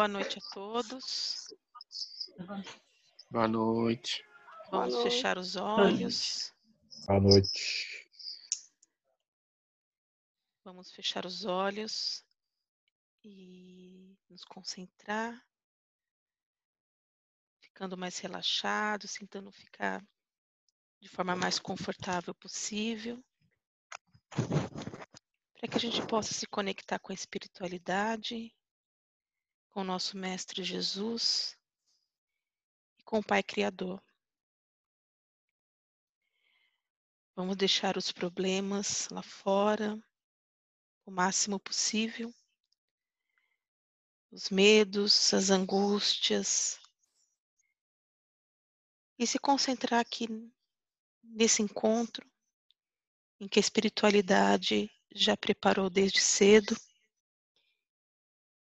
Boa noite a todos. Boa noite. Vamos Boa noite. fechar os olhos. Boa noite. Vamos fechar os olhos e nos concentrar, ficando mais relaxados, tentando ficar de forma mais confortável possível, para que a gente possa se conectar com a espiritualidade, com nosso Mestre Jesus e com o Pai Criador. Vamos deixar os problemas lá fora o máximo possível, os medos, as angústias, e se concentrar aqui nesse encontro em que a espiritualidade já preparou desde cedo.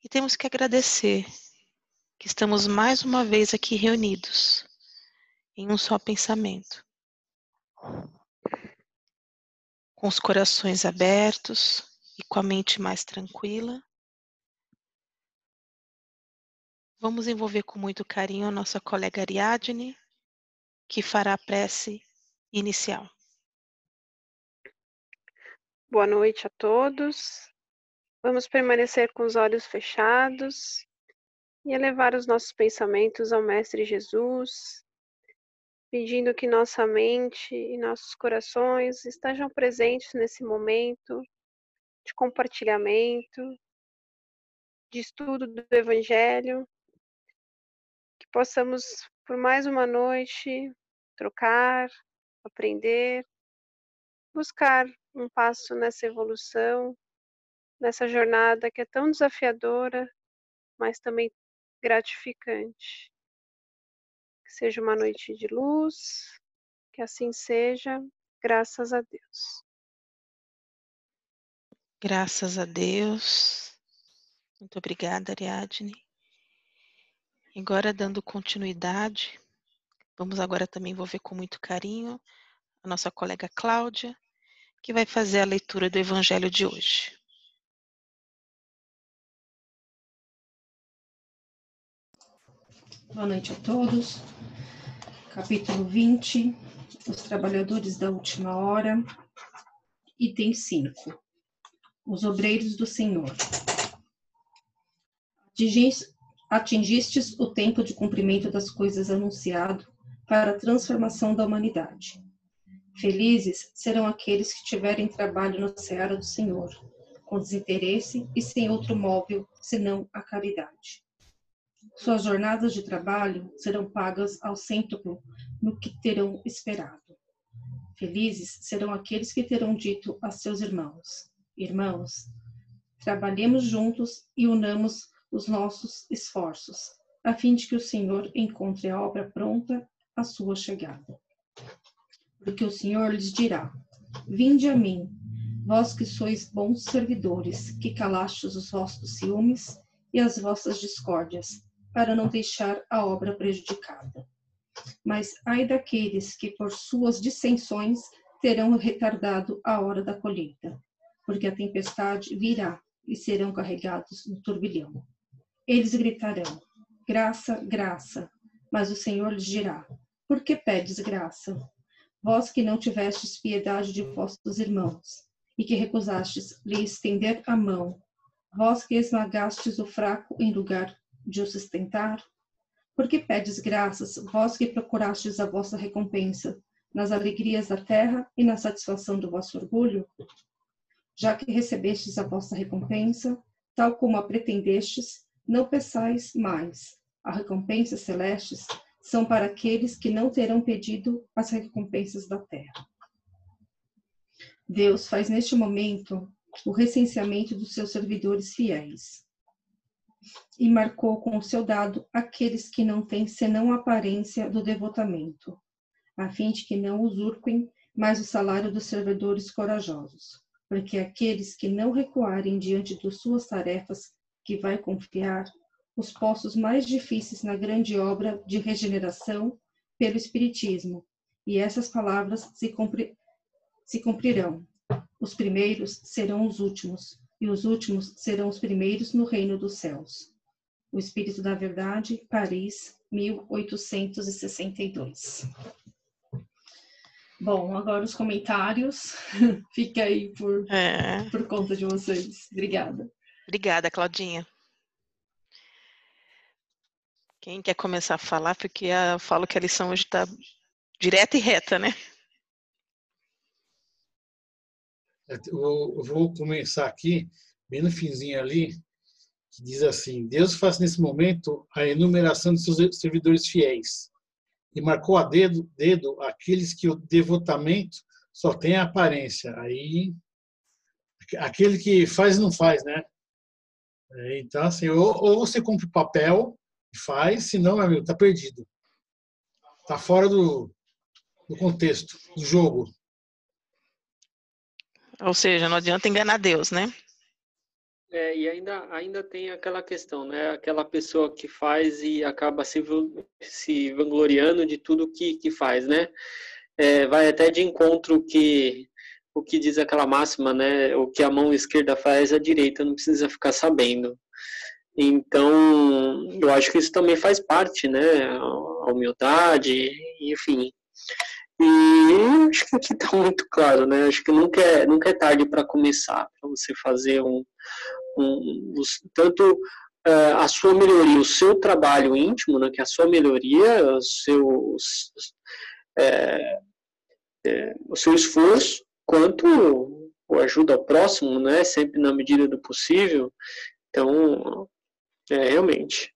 E temos que agradecer que estamos mais uma vez aqui reunidos em um só pensamento, com os corações abertos e com a mente mais tranquila. Vamos envolver com muito carinho a nossa colega Ariadne, que fará a prece inicial. Boa noite a todos. Vamos permanecer com os olhos fechados e elevar os nossos pensamentos ao Mestre Jesus, pedindo que nossa mente e nossos corações estejam presentes nesse momento de compartilhamento, de estudo do Evangelho, que possamos, por mais uma noite, trocar, aprender, buscar um passo nessa evolução, nessa jornada que é tão desafiadora, mas também gratificante. Que seja uma noite de luz, que assim seja, graças a Deus. Graças a Deus. Muito obrigada, Ariadne. Agora, dando continuidade, vamos agora também envolver com muito carinho a nossa colega Cláudia, que vai fazer a leitura do Evangelho de hoje. Boa noite a todos. Capítulo 20, Os Trabalhadores da Última Hora, item 5, Os Obreiros do Senhor. Atingis- Atingistes o tempo de cumprimento das coisas anunciado para a transformação da humanidade. Felizes serão aqueles que tiverem trabalho na seara do Senhor, com desinteresse e sem outro móvel senão a caridade. Suas jornadas de trabalho serão pagas ao cêntuplo no que terão esperado. Felizes serão aqueles que terão dito a seus irmãos: Irmãos, trabalhemos juntos e unamos os nossos esforços, a fim de que o Senhor encontre a obra pronta à sua chegada. Porque o Senhor lhes dirá: Vinde a mim, vós que sois bons servidores, que calastes os vossos ciúmes e as vossas discórdias, para não deixar a obra prejudicada. Mas ai daqueles que por suas dissensões terão retardado a hora da colheita, porque a tempestade virá e serão carregados no turbilhão. Eles gritarão: Graça, graça. Mas o Senhor lhes dirá: Por que pedes graça? Vós que não tivestes piedade de vossos irmãos, e que recusastes lhe estender a mão, vós que esmagastes o fraco em lugar de o sustentar? Por que pedes graças, vós que procurastes a vossa recompensa nas alegrias da terra e na satisfação do vosso orgulho? Já que recebestes a vossa recompensa, tal como a pretendestes, não peçais mais. As recompensas celestes são para aqueles que não terão pedido as recompensas da terra. Deus faz neste momento o recenseamento dos seus servidores fiéis e marcou com o seu dado aqueles que não têm senão a aparência do devotamento, a fim de que não usurpem mais o salário dos servidores corajosos, porque aqueles que não recuarem diante de suas tarefas que vai confiar, os postos mais difíceis na grande obra de regeneração pelo Espiritismo, e essas palavras se, cumpri se cumprirão. Os primeiros serão os últimos, e os últimos serão os primeiros no reino dos céus. O Espírito da Verdade, Paris, 1862. Bom, agora os comentários. Fica aí por, É. por conta de vocês. Obrigada. Obrigada, Claudinha. Quem quer começar a falar? Porque eu falo que a lição hoje está direta e reta, né? Eu vou começar aqui, bem no finzinho ali, que diz assim: Deus faz nesse momento a enumeração de seus servidores fiéis e marcou a dedo, dedo aqueles que o devotamento só tem a aparência. Aí, aquele que faz não faz, né? É, Então, assim, ou, ou você cumpre o papel e faz, senão, meu amigo, tá perdido. Tá fora do, do contexto, do jogo. Ou seja, não adianta enganar Deus, né? É, e ainda, ainda tem aquela questão, né? Aquela pessoa que faz e acaba se, se vangloriando de tudo que, que faz, né? É, vai até de encontro que o que diz aquela máxima, né? O que a mão esquerda faz, a direita não precisa ficar sabendo. Então, eu acho que isso também faz parte, né? A humildade, enfim. E acho que aqui está muito claro, né? Acho que nunca é, nunca é tarde para começar, para você fazer um, um, os- tanto eh, a sua melhoria, o seu trabalho íntimo, né, que é a sua melhoria, os seus, eh, eh, o seu esforço, quanto o ajuda ao próximo, né, sempre na medida do possível. Então, é, realmente,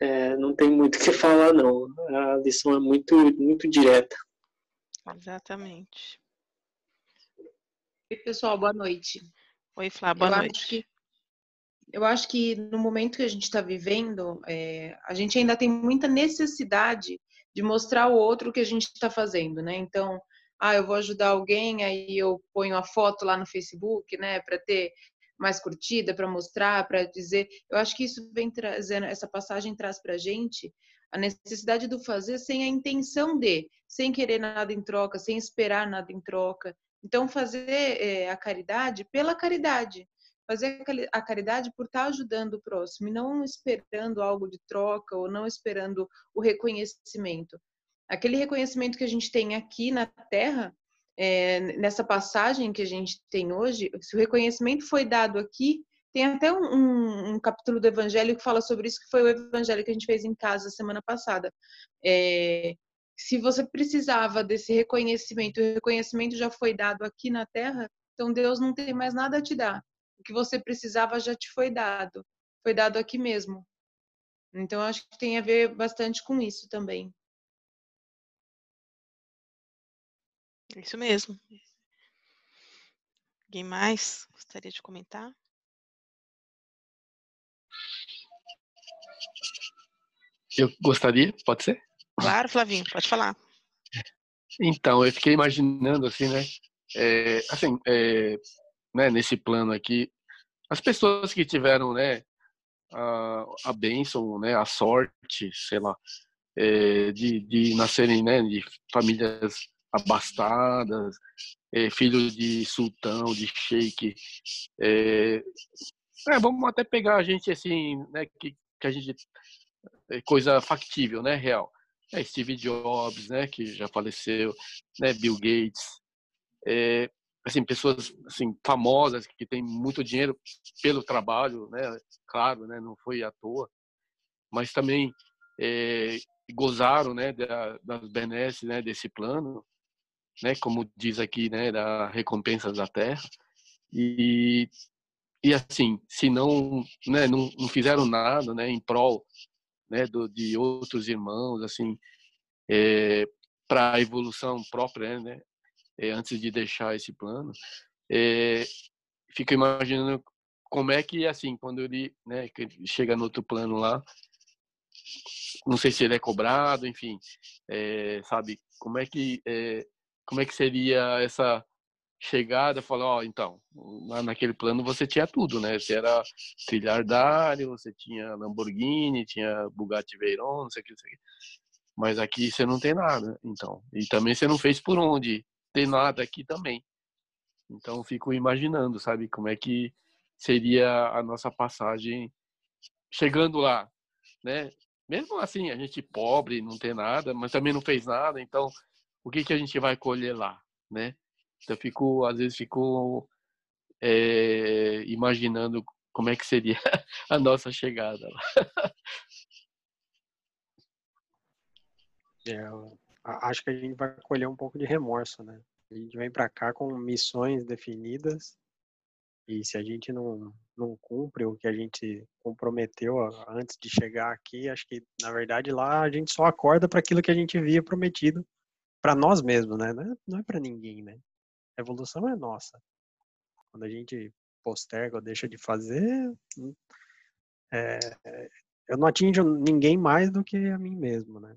eh, não tem muito o que falar, não. A lição é muito, muito direta. Exatamente. Oi, pessoal, boa noite. Oi, Flá, boa eu noite. Acho que, eu acho que no momento que a gente está vivendo, é, a gente ainda tem muita necessidade de mostrar ao outro o que a gente está fazendo, né? Então, ah, eu vou ajudar alguém, aí eu ponho a foto lá no Facebook, né, para ter mais curtida, para mostrar, para dizer. Eu acho que isso vem trazendo, essa passagem traz para a gente a necessidade do fazer sem a intenção de, sem querer nada em troca, sem esperar nada em troca. Então, fazer é, a caridade pela caridade. Fazer a caridade por estar ajudando o próximo e não esperando algo de troca ou não esperando o reconhecimento. Aquele reconhecimento que a gente tem aqui na Terra, é, nessa passagem que a gente tem hoje, se o reconhecimento foi dado aqui, tem até um, um, um, capítulo do Evangelho que fala sobre isso, que foi o Evangelho que a gente fez em casa semana passada. É, se você precisava desse reconhecimento, o reconhecimento já foi dado aqui na Terra, então Deus não tem mais nada a te dar. O que você precisava já te foi dado, foi dado aqui mesmo. Então acho que tem a ver bastante com isso também. Isso mesmo. Alguém mais gostaria de comentar? Eu gostaria, pode ser? Claro, Flavinho, pode falar. Então, eu fiquei imaginando assim, né? É, assim, é, né, nesse plano aqui, as pessoas que tiveram, né, a, a bênção, né, a sorte, sei lá, é, de, de nascerem, né, de famílias abastadas, é, filho de sultão, de sheik. É, é, vamos até pegar a gente assim, né, que, que a gente coisa factível, né, real. É Steve Jobs, né, que já faleceu, né, Bill Gates, é, assim pessoas assim famosas que têm muito dinheiro pelo trabalho, né, claro, né, não foi à toa, mas também é, gozaram, né, da, das benesses, né, desse plano, né, como diz aqui, né, da recompensa da terra. E e assim, se não, né, não, não fizeram nada, né, em prol né, do, de outros irmãos, assim, é, para a evolução própria, né, é, antes de deixar esse plano, é, fico imaginando como é que, assim, quando ele, né, que ele chega no outro plano lá, não sei se ele é cobrado, enfim, é, sabe, como é que, como é que seria essa chegada, falar, ó, oh, então, naquele plano você tinha tudo, né? Você era trilhardário, você tinha Lamborghini, tinha Bugatti Veyron, não sei o que, não sei o que. Mas aqui você não tem nada, então. E também você não fez por onde. Tem nada aqui também. Então fico imaginando, sabe, como é que seria a nossa passagem chegando lá, né? Mesmo assim, a gente pobre, não tem nada, mas também não fez nada, então o que que a gente vai colher lá, né? Então fico, às vezes fico é, imaginando como é que seria a nossa chegada lá. É, acho que a gente vai colher um pouco de remorso, né? A gente vem para cá com missões definidas e se a gente não, não cumpre o que a gente comprometeu antes de chegar aqui, acho que na verdade lá a gente só acorda para aquilo que a gente havia prometido para nós mesmos, né? Não é, é para ninguém, né? A evolução é nossa. Quando a gente posterga ou deixa de fazer, é, eu não atinjo ninguém mais do que a mim mesmo, né?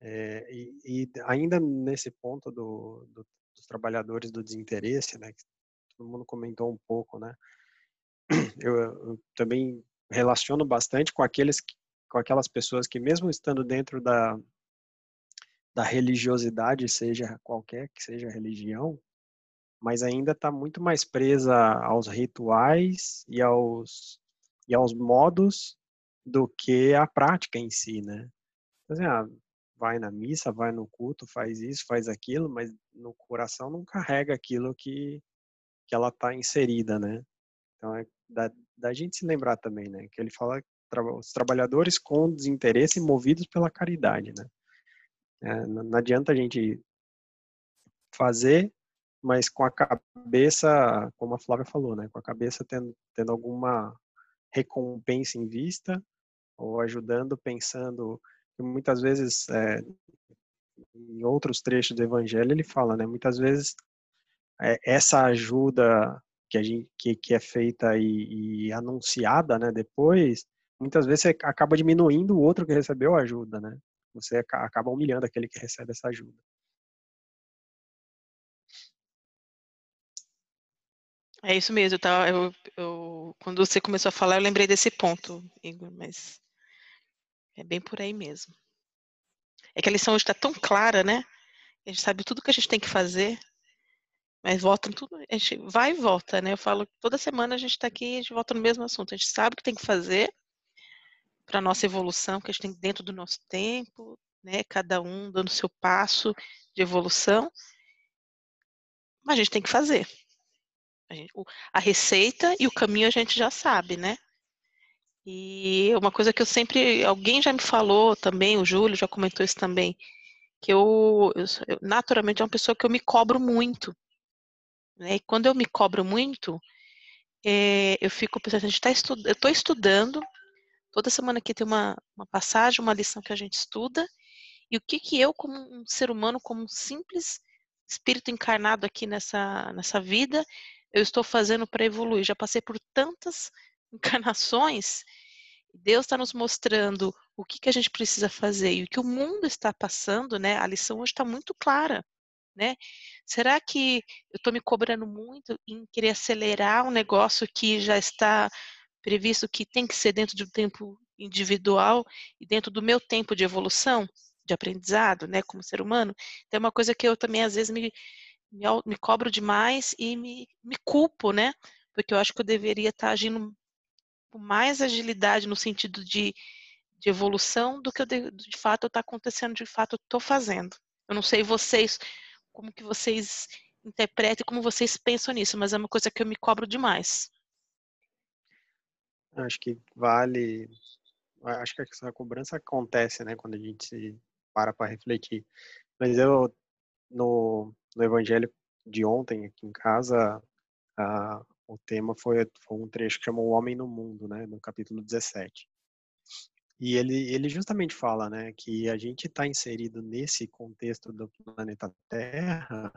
É, e, e, ainda nesse ponto do, do, dos trabalhadores do desinteresse, né, que todo mundo comentou um pouco, né, eu, eu também relaciono bastante com aqueles com aquelas pessoas que mesmo estando dentro da da religiosidade, seja qualquer que seja a religião, mas ainda está muito mais presa aos rituais e aos e aos modos do que a prática em si, né? Assim, ah, vai na missa, vai no culto, faz isso, faz aquilo, mas no coração não carrega aquilo que, que ela está inserida, né? Então é da, da gente se lembrar também, né? Que ele fala os trabalhadores com desinteresse movidos pela caridade, né? É, não, adianta a gente fazer, mas com a cabeça, como a Flávia falou, né? Com a cabeça tendo, tendo alguma recompensa em vista ou ajudando, pensando muitas vezes é, em outros trechos do Evangelho ele fala, né? Muitas vezes é, essa ajuda que a gente que, que é feita e, e, anunciada, né? Depois, muitas vezes acaba diminuindo o outro que recebeu a ajuda, né? Você acaba humilhando aquele que recebe essa ajuda. É isso mesmo, tá? Eu, eu, quando você começou a falar, eu lembrei desse ponto, Igor, mas é bem por aí mesmo. É que a lição hoje está tão clara, né? A gente sabe tudo que a gente tem que fazer, mas volta tudo, a gente vai e volta, né? Eu falo toda semana a gente está aqui a gente volta no mesmo assunto. A gente sabe o que tem que fazer para a nossa evolução, que a gente tem dentro do nosso tempo, né? Cada um dando seu passo de evolução, mas a gente tem que fazer. A, gente, a receita e o caminho a gente já sabe, né? E uma coisa que eu sempre, alguém já me falou também, o Júlio já comentou isso também, que eu, eu, naturalmente é uma pessoa que eu me cobro muito. Né? E quando eu me cobro muito, é, eu fico pensando, a gente tá estu, eu estou estudando, toda semana aqui tem uma, uma passagem, uma lição que a gente estuda, e o que que eu, como um ser humano, como um simples espírito encarnado aqui nessa, nessa vida, eu estou fazendo para evoluir. Já passei por tantas encarnações, Deus está nos mostrando o que, que a gente precisa fazer e o que o mundo está passando, né? A lição hoje está muito clara, né? Será que eu estou me cobrando muito em querer acelerar um negócio que já está previsto que tem que ser dentro de um tempo individual e dentro do meu tempo de evolução, de aprendizado, né, como ser humano? Então é uma coisa que eu também às vezes me, me, me cobro demais e me, me culpo, né? Porque eu acho que eu deveria estar agindo com mais agilidade no sentido de, de evolução do que eu de, de fato está acontecendo, de fato eu estou fazendo. Eu não sei vocês, como que vocês interpretam, como vocês pensam nisso, mas é uma coisa que eu me cobro demais. Acho que vale, acho que essa cobrança acontece, né, quando a gente se para para refletir. Mas eu, no, no evangelho de ontem aqui em casa, a, o tema foi, foi um trecho que chamou O Homem no Mundo, né, no capítulo 17. E ele, ele justamente fala né, que a gente está inserido nesse contexto do planeta Terra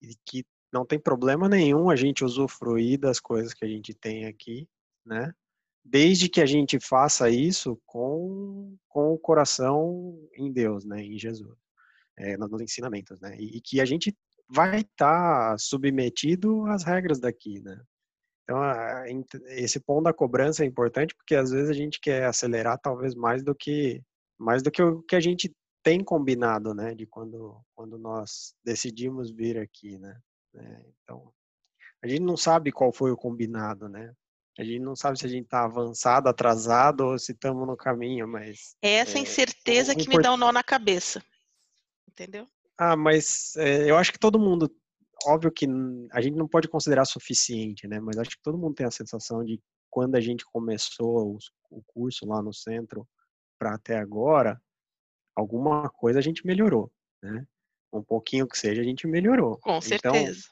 e que não tem problema nenhum a gente usufruir das coisas que a gente tem aqui, né? Desde que a gente faça isso com, com o coração em Deus, né? Em Jesus, é, nos ensinamentos, né? E, e que a gente vai estar tá submetido às regras daqui, né? Então, esse ponto da cobrança é importante porque às vezes a gente quer acelerar talvez mais do que mais do que o que a gente tem combinado, né? De quando quando nós decidimos vir aqui, né? É, então, a gente não sabe qual foi o combinado, né? A gente não sabe se a gente está avançado, atrasado ou se estamos no caminho, mas. É essa incerteza que me dá um nó na cabeça. Entendeu? Ah, mas é, eu acho que todo mundo. Óbvio que a gente não pode considerar suficiente, né? Mas acho que todo mundo tem a sensação de quando a gente começou o curso lá no centro para até agora, alguma coisa a gente melhorou, né? Um pouquinho que seja, a gente melhorou. Com Então, certeza.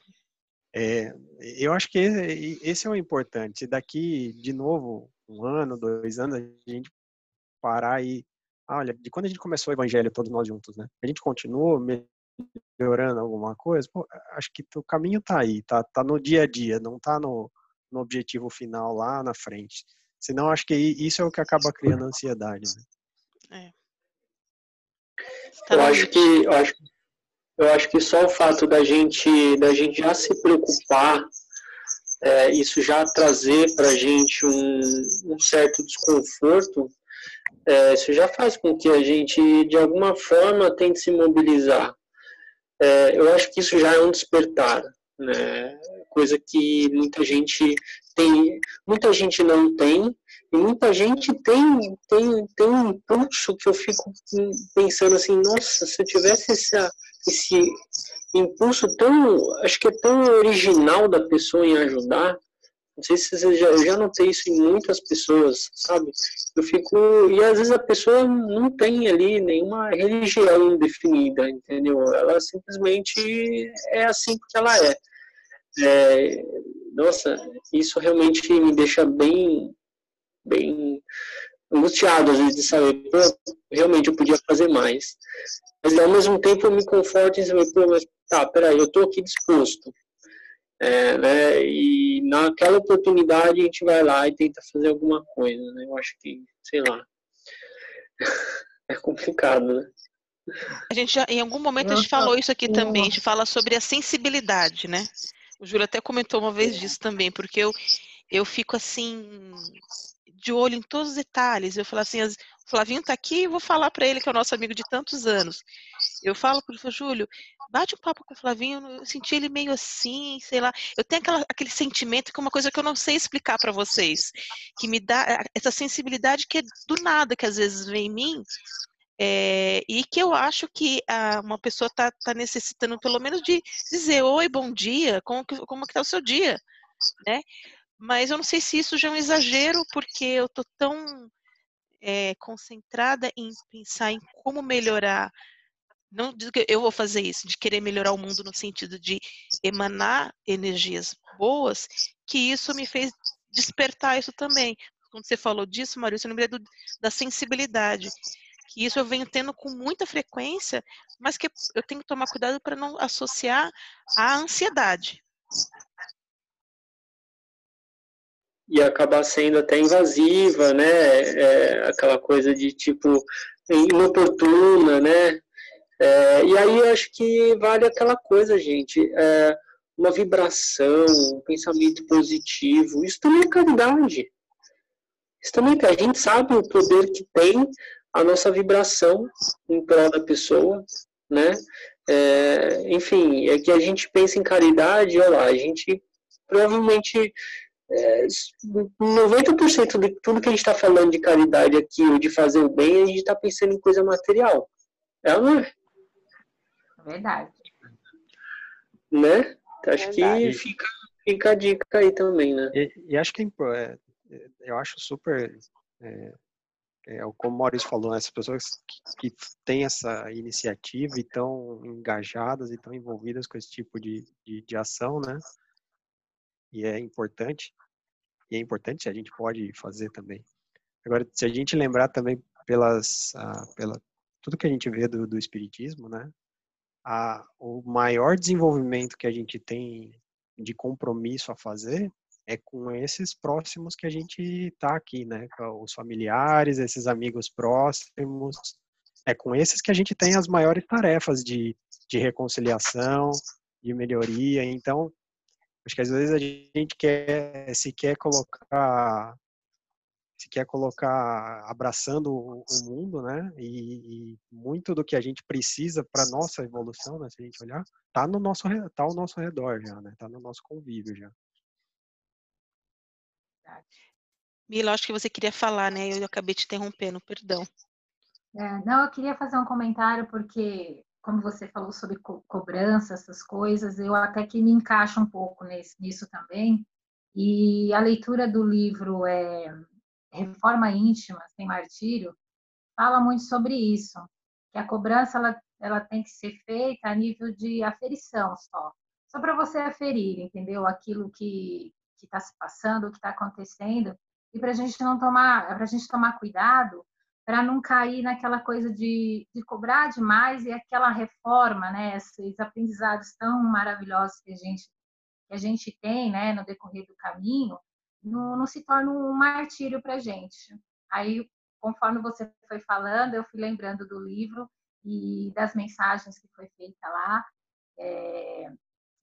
É, eu acho que esse, é o importante. Se daqui, de novo, um ano, dois anos, a gente parar e. ah, Olha, de quando a gente começou o evangelho, todos nós juntos, né? A gente continuou melhorando alguma coisa, pô, acho que o caminho tá aí, tá, tá no dia a dia, não tá no, no objetivo final lá na frente. Senão, acho que isso é o que acaba criando ansiedade. Né? Tá Eu no acho que eu acho, eu acho que só o fato da gente da gente já se preocupar, é, isso já trazer para a gente um, um certo desconforto, é, isso já faz com que a gente de alguma forma tente se mobilizar. É, eu acho que isso já é um despertar, né? Coisa que muita gente tem, muita gente não tem e muita gente tem, tem, tem um impulso que eu fico pensando assim, nossa, se eu tivesse essa, esse impulso tão, acho que é tão original da pessoa em ajudar, não sei se você já, eu já notei isso em muitas pessoas, sabe? Eu fico, e às vezes a pessoa não tem ali nenhuma religião definida, entendeu? Ela simplesmente é assim porque ela é. é nossa, isso realmente me deixa bem bem angustiado às vezes de saber, pô, realmente eu podia fazer mais. Mas ao mesmo tempo eu me conforto em saber, pô, mas tá, peraí, eu tô aqui disposto. É, né, e naquela oportunidade a gente vai lá e tenta fazer alguma coisa, né? Eu acho que, sei lá, é complicado, né? A gente já, em algum momento a gente falou isso aqui também, a gente fala sobre a sensibilidade, né? O Júlio até comentou uma vez disso também, porque eu, eu fico assim, de olho em todos os detalhes. Eu falo assim, o Flavinho tá aqui, vou falar para ele que é o nosso amigo de tantos anos. Eu falo para o Júlio, bate um papo com o Flavinho, eu senti ele meio assim, sei lá. Eu tenho aquela, aquele sentimento que é uma coisa que eu não sei explicar para vocês, que me dá essa sensibilidade que é do nada, que às vezes vem em mim, é, e que eu acho que uma pessoa está tá necessitando pelo menos de dizer oi, bom dia, como como que tá o seu dia, né? Mas eu não sei se isso já é um exagero, porque eu tô tão é, concentrada em pensar em como melhorar. Não digo que eu vou fazer isso, de querer melhorar o mundo no sentido de emanar energias boas, que isso me fez despertar isso também. Quando você falou disso, Maurício, eu lembrei da sensibilidade. Que isso eu venho tendo com muita frequência, mas que eu tenho que tomar cuidado para não associar à ansiedade e acabar sendo até invasiva, né? É, aquela coisa de tipo inoportuna, né? É, e aí eu acho que vale aquela coisa, gente, é, uma vibração, um pensamento positivo. Isso também é caridade. Isso também é, a gente sabe o poder que tem a nossa vibração em prol da pessoa, né? É, enfim, é que a gente pensa em caridade, olha lá, a gente provavelmente é, 90% de tudo que a gente está falando de caridade aqui, ou de fazer o bem, a gente está pensando em coisa material. É ou não é? Verdade. Né? Acho Verdade. que fica, fica a dica aí também, né? E, e acho que é é, é, eu acho super. É, é, como o Maurício falou, né, essas pessoas que, que têm essa iniciativa e estão engajadas e estão envolvidas com esse tipo de, de, de ação, né? E é importante. E é importante, a gente pode fazer também. Agora, se a gente lembrar também pelas, ah, pela tudo que a gente vê do, do espiritismo, né? A, o maior desenvolvimento que a gente tem de compromisso a fazer é com esses próximos que a gente tá aqui, né? Os familiares, esses amigos próximos. É com esses que a gente tem as maiores tarefas de, de reconciliação, de melhoria. Então, acho que às vezes a gente quer, se quer colocar se quer colocar abraçando o o mundo, né? E, e muito do que a gente precisa para nossa evolução, né? Se a gente olhar, tá no nosso tá ao nosso redor já, né? Tá no nosso convívio já. Mila, acho que você queria falar, né? Eu acabei te interrompendo, perdão. É, não, eu queria fazer um comentário porque, como você falou sobre co cobrança, essas coisas, eu até que me encaixo um pouco nesse, nisso também. E a leitura do livro é, Reforma Íntima, Sem Martírio, fala muito sobre isso, que a cobrança ela, ela tem que ser feita a nível de aferição só, só para você aferir, entendeu? Aquilo que está se passando, o que está acontecendo, e para a gente não tomar, para a gente tomar cuidado para não cair naquela coisa de, de cobrar demais e aquela reforma, né? Esses aprendizados tão maravilhosos que a gente que a gente tem, né, no decorrer do caminho, não, não se torna um martírio para a gente. Aí, conforme você foi falando, eu fui lembrando do livro e das mensagens que foi feita lá, é,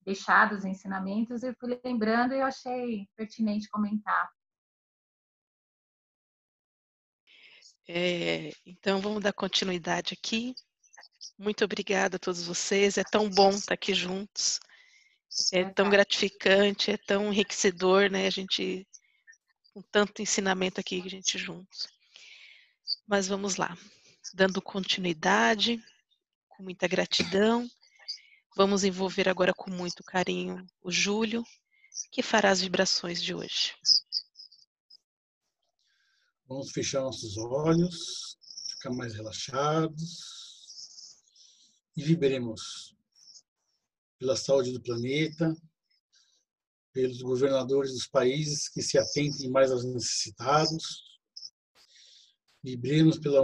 deixados ensinamentos, eu fui lembrando e eu achei pertinente comentar. É, então, vamos dar continuidade aqui. Muito obrigada a todos vocês. É tão bom estar aqui juntos. É tão gratificante, é tão enriquecedor, né? A gente com tanto ensinamento aqui, a gente juntos. Mas vamos lá, dando continuidade, com muita gratidão. Vamos envolver agora com muito carinho o Júlio, que fará as vibrações de hoje. Vamos fechar nossos olhos, ficar mais relaxados e vibremos pela saúde do planeta, pelos governadores dos países que se atentem mais aos necessitados. Vibremos pela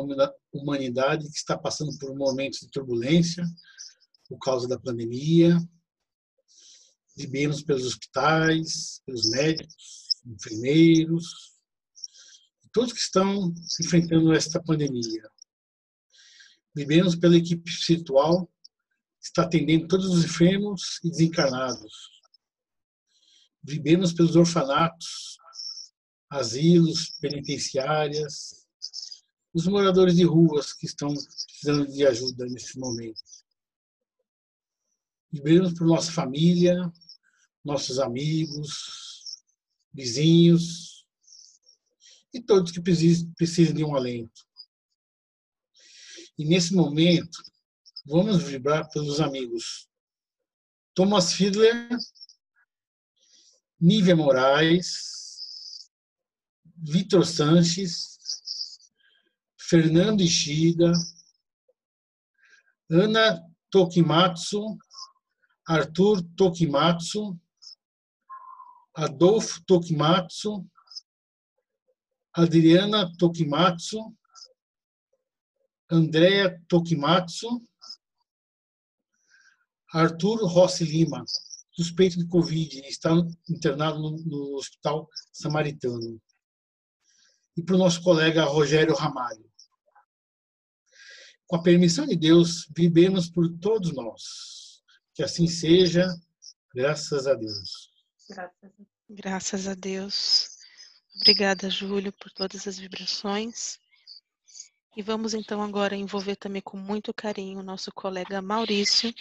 humanidade que está passando por momentos de turbulência por causa da pandemia. Vibremos pelos hospitais, pelos médicos, enfermeiros, todos que estão enfrentando esta pandemia. Vivemos pela equipe espiritual que está atendendo todos os enfermos e desencarnados. Vivemos pelos orfanatos, asilos, penitenciárias, os moradores de ruas que estão precisando de ajuda nesse momento. Vivemos por nossa família, nossos amigos, vizinhos, e todos que precisam de um alento. E nesse momento, vamos vibrar pelos amigos Thomas Fiedler, Nívia Moraes, Vitor Sanches, Fernando Ishida, Ana Tokimatsu, Arthur Tokimatsu, Adolfo Tokimatsu, Adriana Tokimatsu, Andrea Tokimatsu, Arthur Rossi Lima, suspeito de Covid, está internado no, no Hospital Samaritano. E para o nosso colega Rogério Ramalho. Com a permissão de Deus, vivemos por todos nós. Que assim seja, graças a Deus. Graças a Deus. Obrigada, Júlio, por todas as vibrações. E vamos então agora envolver também com muito carinho o nosso colega Maurício,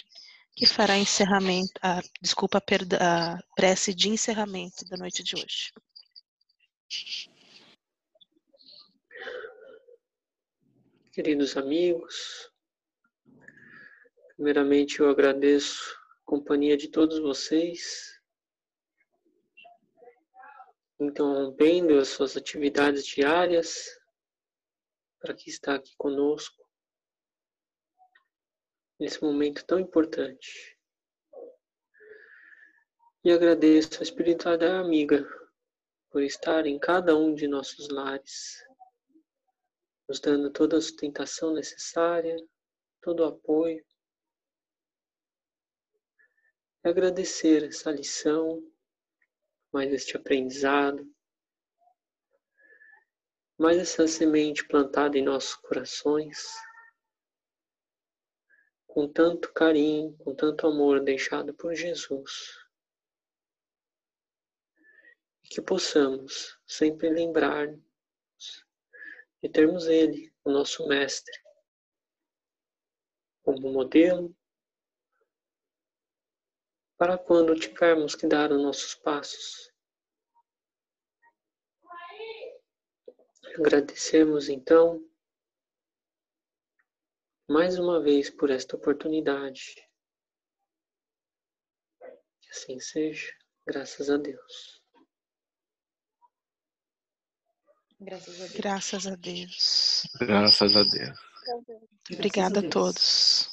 que fará encerramento, a, desculpa, a prece de encerramento da noite de hoje. Queridos amigos, primeiramente eu agradeço a companhia de todos vocês interrompendo as suas atividades diárias para que está aqui conosco nesse momento tão importante. E agradeço a espiritualidade amiga por estar em cada um de nossos lares, nos dando toda a sustentação necessária, todo o apoio. E agradecer essa lição mais este aprendizado, mais essa semente plantada em nossos corações, com tanto carinho, com tanto amor deixado por Jesus. E que possamos sempre lembrar de termos Ele, o nosso Mestre, como modelo, para quando tivermos que dar os nossos passos. Agradecemos então mais uma vez por esta oportunidade. Que assim seja, graças a Deus. Graças a Deus. Graças a Deus. Graças a Deus. Obrigada a Deus. todos.